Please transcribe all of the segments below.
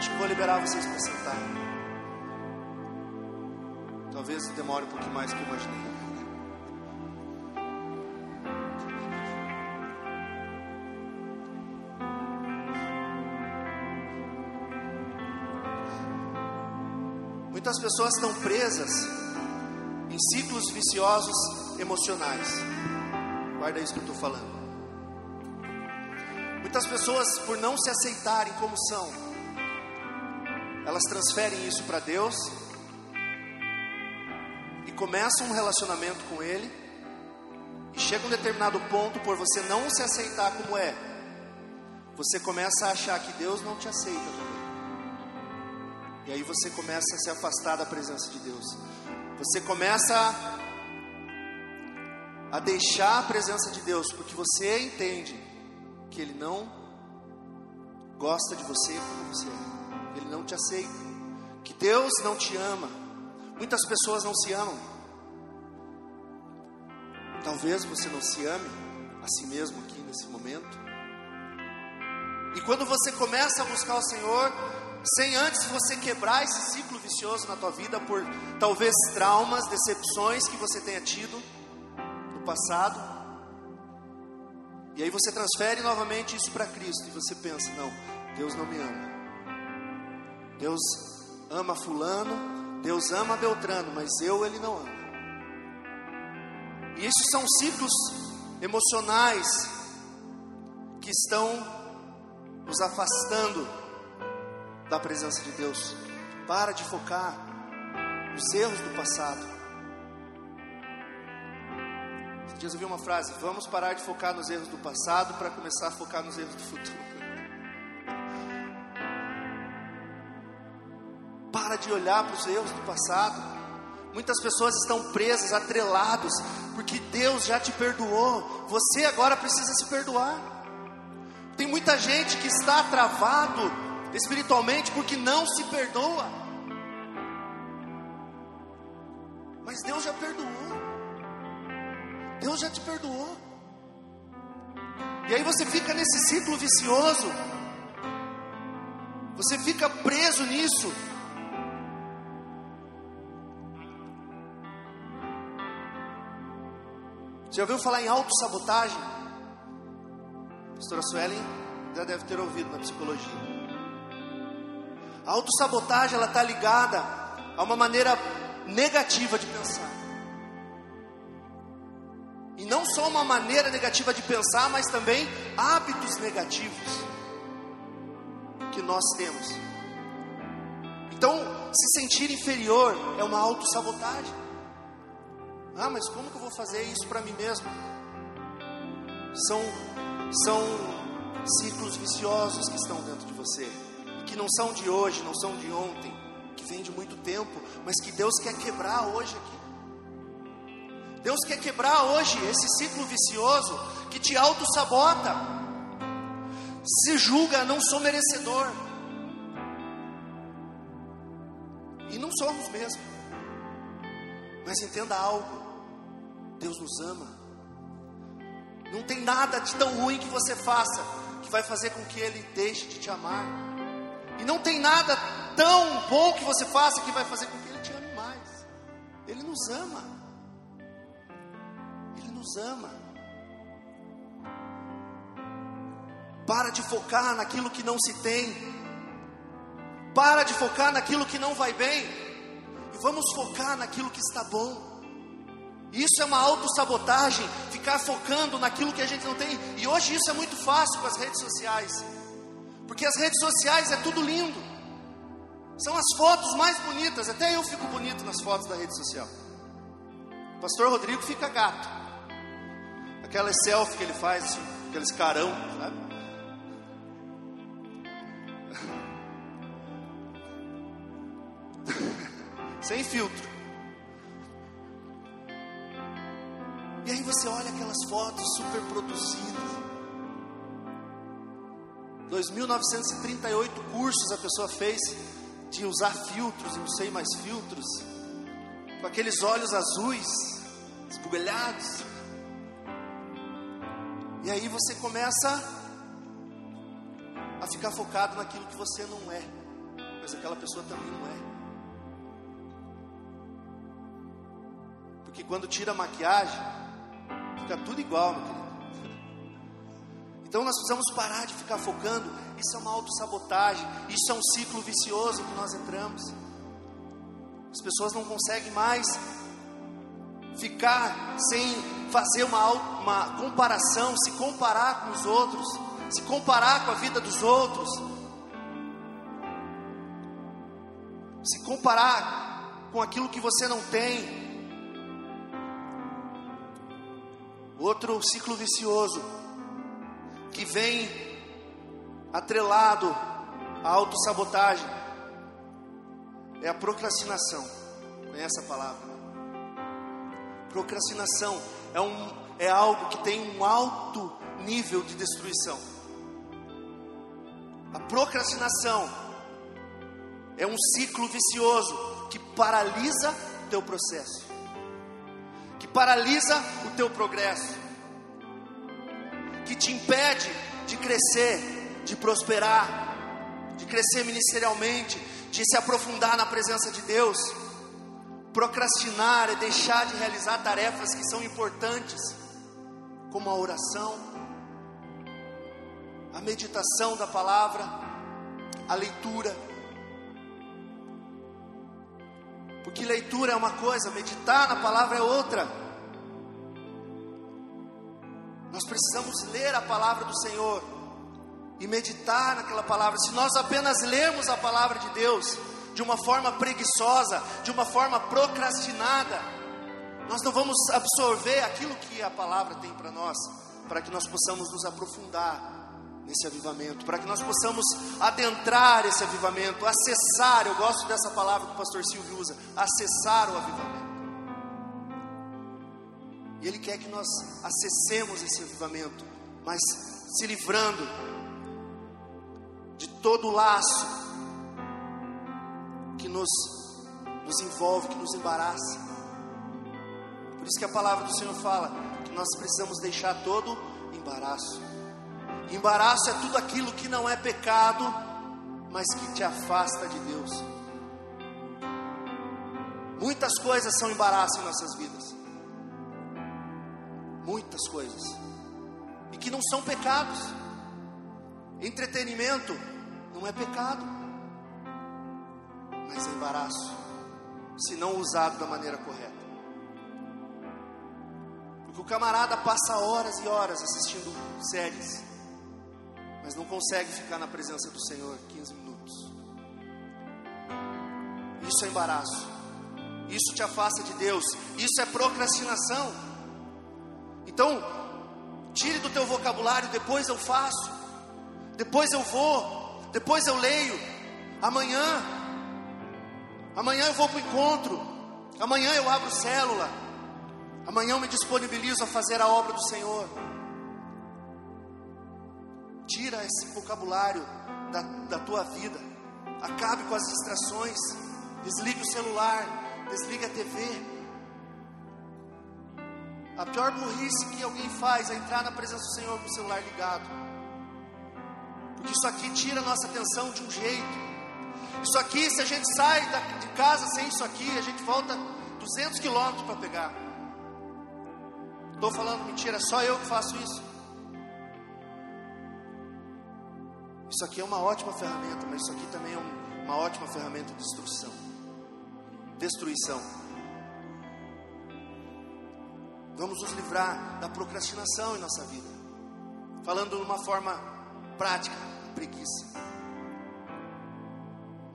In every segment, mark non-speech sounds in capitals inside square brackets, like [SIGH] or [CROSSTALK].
Acho que vou liberar vocês para sentar. Talvez demore um pouquinho mais do que imaginei. Muitas pessoas estão presas em ciclos viciosos emocionais. Guarda isso que eu estou falando. Muitas pessoas, por não se aceitarem como são, elas transferem isso para Deus e começam um relacionamento com Ele. E chega um determinado ponto, por você não se aceitar como é, você começa a achar que Deus não te aceita também. E aí você começa a se afastar da presença de Deus. Você começa a deixar a presença de Deus, porque você entende que Ele não gosta de você como você é, te aceita, que Deus não te ama. Muitas pessoas não se amam. Talvez você não se ame a si mesmo aqui nesse momento. E quando você começa a buscar o Senhor, sem antes você quebrar esse ciclo vicioso na tua vida por talvez traumas, decepções que você tenha tido no passado. E aí você transfere novamente isso para Cristo e você pensa: não, Deus não me ama. Deus ama Fulano, Deus ama Beltrano, mas eu ele não ama. E esses são ciclos emocionais que estão nos afastando da presença de Deus. Para de focar nos erros do passado. Esses dias eu vi uma frase: vamos parar de focar nos erros do passado para começar a focar nos erros do futuro. De olhar para os erros do passado. Muitas pessoas estão presas, atrelados, porque Deus já te perdoou. Você agora precisa se perdoar. Tem muita gente que está travado espiritualmente porque não se perdoa. Mas Deus já perdoou. Deus já te perdoou. E aí você fica nesse ciclo vicioso. Você fica preso nisso. Já ouviu falar em autossabotagem? Pastora Suelen já deve ter ouvido na psicologia. A autossabotagem ela está ligada a uma maneira negativa de pensar. E não só uma maneira negativa de pensar, mas também hábitos negativos que nós temos. Então, se sentir inferior é uma autossabotagem. Ah, mas como que eu vou fazer isso para mim mesmo? São, são ciclos viciosos que estão dentro de você que não são de hoje, não são de ontem, que vêm de muito tempo, mas que Deus quer quebrar hoje aqui. Deus quer quebrar hoje esse ciclo vicioso que te auto-sabota, se julga, não sou merecedor. E não somos mesmo. Mas entenda algo: Deus nos ama. Não tem nada de tão ruim que você faça que vai fazer com que Ele deixe de te amar. E não tem nada tão bom que você faça que vai fazer com que Ele te ame mais. Ele nos ama. Ele nos ama. Para de focar naquilo que não se tem. Para de focar naquilo que não vai bem. E vamos focar naquilo que está bom. Isso é uma autossabotagem, ficar focando naquilo que a gente não tem. E hoje isso é muito fácil com as redes sociais. Porque as redes sociais é tudo lindo. São as fotos mais bonitas. Até eu fico bonito nas fotos da rede social. O pastor Rodrigo fica gato. Aquela selfie que ele faz, assim, aqueles carão, sabe? [LAUGHS] Sem filtro. Você olha aquelas fotos super produzidas. 2.938 cursos a pessoa fez de usar filtros e não sei mais filtros, com aqueles olhos azuis, esbugalhados. E aí você começa a ficar focado naquilo que você não é. mas aquela pessoa também não é. Porque quando tira a maquiagem, fica tudo igual, meu querido. Então nós precisamos parar de ficar focando. Isso é uma autossabotagem. Isso é um ciclo vicioso que nós entramos. As pessoas não conseguem mais ficar sem fazer uma, uma comparação, se comparar com os outros, se comparar com a vida dos outros, se comparar com aquilo que você não tem. Outro ciclo vicioso que vem atrelado à autossabotagem é a procrastinação. Conhece essa palavra? Procrastinação é, um, é algo que tem um alto nível de destruição. A procrastinação é um ciclo vicioso que paralisa teu processo, paralisa o teu progresso, que te impede de crescer, de prosperar, de crescer ministerialmente, de se aprofundar na presença de Deus. Procrastinar é deixar de realizar tarefas que são importantes, como a oração, a meditação da palavra, a leitura. Porque leitura é uma coisa, meditar na palavra é outra. Nós precisamos ler a palavra do Senhor e meditar naquela palavra. Se nós apenas lemos a palavra de Deus de uma forma preguiçosa, de uma forma procrastinada, nós não vamos absorver aquilo que a palavra tem para nós, para que nós possamos nos aprofundar nesse avivamento, para que nós possamos adentrar esse avivamento, acessar. Eu gosto dessa palavra que o pastor Silvio usa: acessar o avivamento. E Ele quer que nós acessemos esse avivamento, mas se livrando de todo o laço que nos, nos envolve, que nos embaraça. Por isso que a palavra do Senhor fala que nós precisamos deixar todo embaraço. Embaraço é tudo aquilo que não é pecado, mas que te afasta de Deus. Muitas coisas são embaraço em nossas vidas. Muitas coisas. E que não são pecados. Entretenimento não é pecado, mas é embaraço, se não usado da maneira correta. Porque o camarada passa horas e horas assistindo séries, mas não consegue ficar na presença do Senhor 15 minutos. Isso é embaraço, isso te afasta de Deus, isso é procrastinação. Então, tire do teu vocabulário, depois eu faço. Depois eu vou, depois eu leio, amanhã, amanhã eu vou para o encontro, amanhã eu abro célula, amanhã eu me disponibilizo a fazer a obra do Senhor. Tira esse vocabulário da, da tua vida, acabe com as distrações, desligue o celular, desligue a TV. A pior burrice que alguém faz é entrar na presença do Senhor com o celular ligado. Porque isso aqui tira a nossa atenção de um jeito. Isso aqui, se a gente sai de casa sem isso aqui, a gente volta 200 quilômetros para pegar. Estou falando mentira, é só eu que faço isso. Isso aqui é uma ótima ferramenta, mas isso aqui também é um, uma ótima ferramenta de destruição. Destruição. Vamos nos livrar da procrastinação em nossa vida. Falando de uma forma prática preguiça.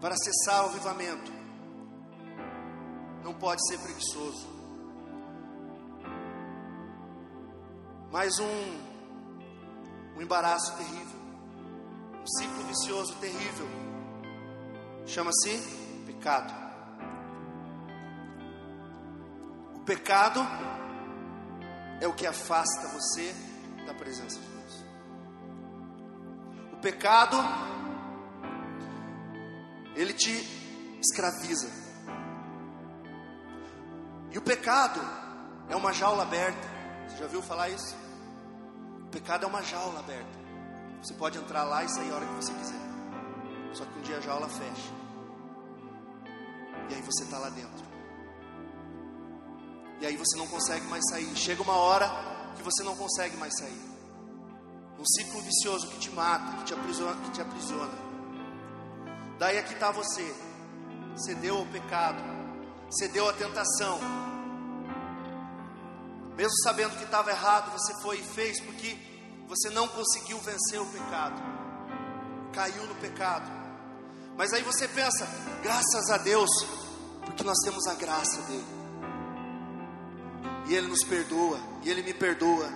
Para acessar o avivamento, não pode ser preguiçoso. Mais um, um embaraço terrível, um ciclo vicioso terrível, chama-se pecado. O pecado é o que afasta você da presença de Deus pecado, ele te escraviza. E o pecado é uma jaula aberta. Você já ouviu falar isso? O pecado é uma jaula aberta. Você pode entrar lá e sair a hora que você quiser. Só que um dia a jaula fecha. E aí você está lá dentro. E aí você não consegue mais sair. Chega uma hora que você não consegue mais sair. Um ciclo vicioso que te mata, que te aprisiona. Que te aprisiona. Daí aqui está você. Cedeu ao pecado. Cedeu à tentação. Mesmo sabendo que estava errado, você foi e fez porque você não conseguiu vencer o pecado. Caiu no pecado. Mas aí você pensa, graças a Deus, porque nós temos a graça dele e Ele nos perdoa, e Ele me perdoa.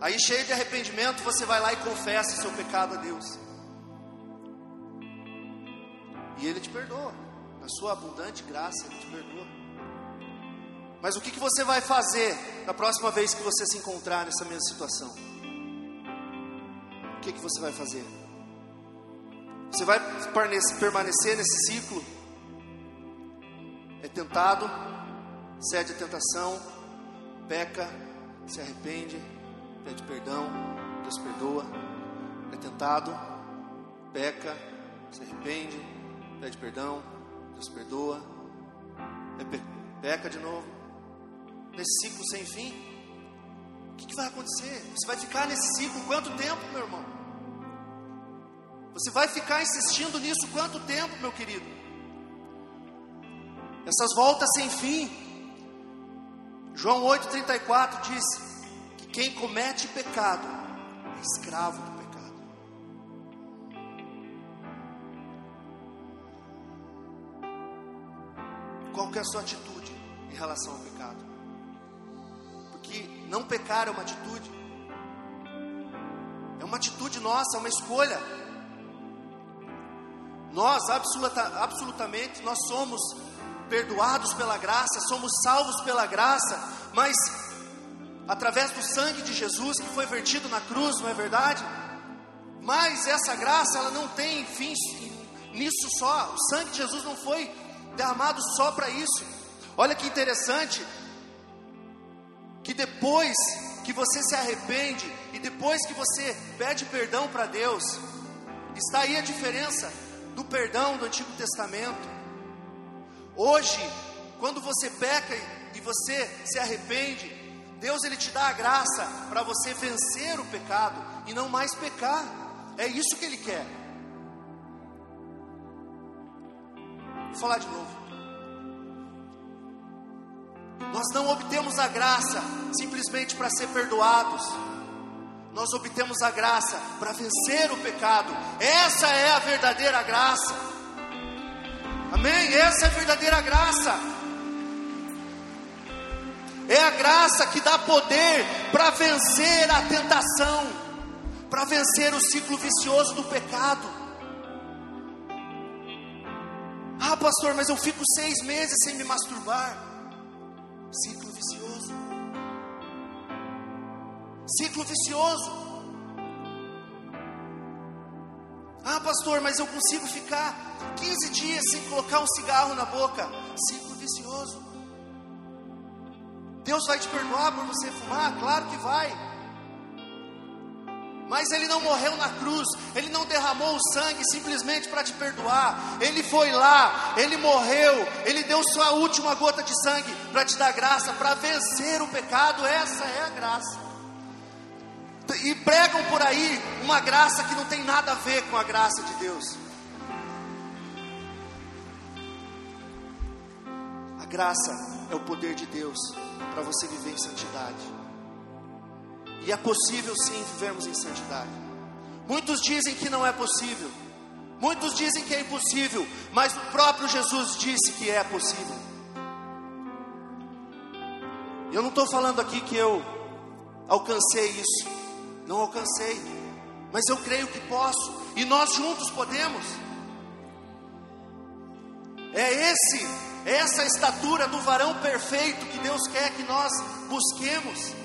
Aí, cheio de arrependimento, você vai lá e confessa o seu pecado a Deus, e Ele te perdoa, na sua abundante graça, Ele te perdoa. Mas o que, que você vai fazer na próxima vez que você se encontrar nessa mesma situação? Que, que você vai fazer? Você vai permanecer nesse ciclo? É tentado, cede a tentação, peca, se arrepende, pede perdão, Deus perdoa, é tentado, peca, se arrepende, pede perdão, Deus perdoa, é pe peca de novo, nesse ciclo sem fim. Que, vai acontecer? Você vai ficar nesse ciclo quanto tempo, meu irmão? Você vai ficar insistindo nisso quanto tempo, meu querido? Essas voltas sem fim. João 8,34 diz que quem comete pecado é escravo do pecado. Qual é a sua atitude em relação ao pecado? Não pecar é uma atitude, é uma atitude nossa, é uma escolha. Nós, absoluta, absolutamente, nós somos perdoados pela graça, somos salvos pela graça, mas através do sangue de Jesus que foi vertido na cruz, não é verdade? Mas essa graça, ela não tem fim nisso só. O sangue de Jesus não foi derramado só para isso. Olha que interessante, que depois que você se arrepende e depois que você pede perdão para Deus, está aí a diferença do perdão do Antigo Testamento. Hoje, quando você peca e você se arrepende, Deus ele te dá a graça para você vencer o pecado e não mais pecar. É isso que ele quer. Vou falar de novo. Nós não obtemos a graça simplesmente para ser perdoados. Nós obtemos a graça para vencer o pecado. Essa é a verdadeira graça. Amém? Essa é a verdadeira graça. É a graça que dá poder para vencer a tentação, para vencer o ciclo vicioso do pecado. Ah, pastor, mas eu fico seis meses sem me masturbar. Ciclo vicioso. Ciclo vicioso. Ah, pastor, mas eu consigo ficar 15 dias sem colocar um cigarro na boca. Ciclo vicioso. Deus vai te perdoar por você fumar? Claro que vai. Mas Ele não morreu na cruz, Ele não derramou o sangue simplesmente para te perdoar. Ele foi lá, Ele morreu, Ele deu sua última gota de sangue para te dar graça, para vencer o pecado. Essa é a graça e pregam por aí uma graça que não tem nada a ver com a graça de Deus. A graça é o poder de Deus para você viver em santidade. E é possível sim vivermos em santidade. Muitos dizem que não é possível. Muitos dizem que é impossível, mas o próprio Jesus disse que é possível. Eu não estou falando aqui que eu alcancei isso. Não alcancei, mas eu creio que posso, e nós juntos podemos. É esse, é essa estatura do varão perfeito que Deus quer que nós busquemos.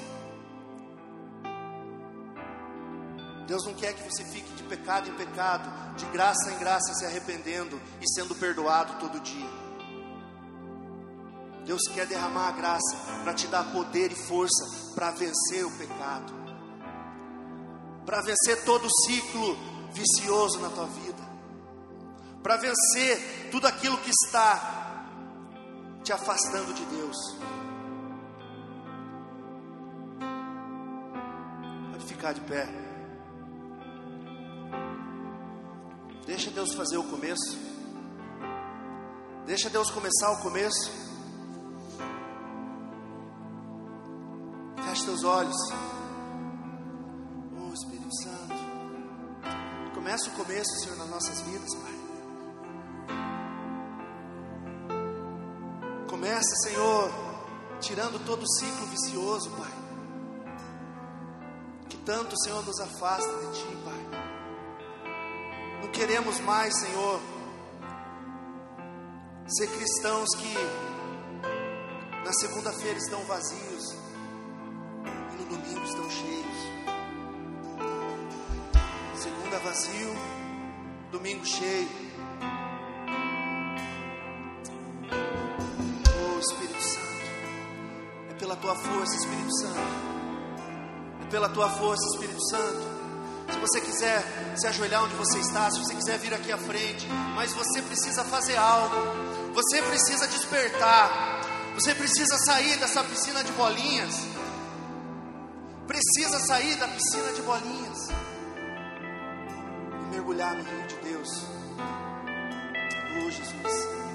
Deus não quer que você fique de pecado em pecado, de graça em graça, se arrependendo e sendo perdoado todo dia. Deus quer derramar a graça para te dar poder e força para vencer o pecado para vencer todo o ciclo vicioso na tua vida, para vencer tudo aquilo que está te afastando de Deus. Pode ficar de pé. Deixa Deus fazer o começo. Deixa Deus começar o começo. Feche teus olhos. Oh Espírito Santo. Começa o começo, Senhor, nas nossas vidas, Pai. Começa, Senhor, tirando todo o ciclo vicioso, Pai. Que tanto, Senhor, nos afasta de Ti, Pai. Não queremos mais, Senhor, ser cristãos que na segunda-feira estão vazios e no domingo estão cheios. Segunda vazio, domingo cheio. Oh Espírito Santo, é pela tua força, Espírito Santo. É pela tua força, Espírito Santo. Se você quiser se ajoelhar onde você está, se você quiser vir aqui à frente, mas você precisa fazer algo. Você precisa despertar. Você precisa sair dessa piscina de bolinhas. Precisa sair da piscina de bolinhas e mergulhar no rio de Deus. Oh Jesus.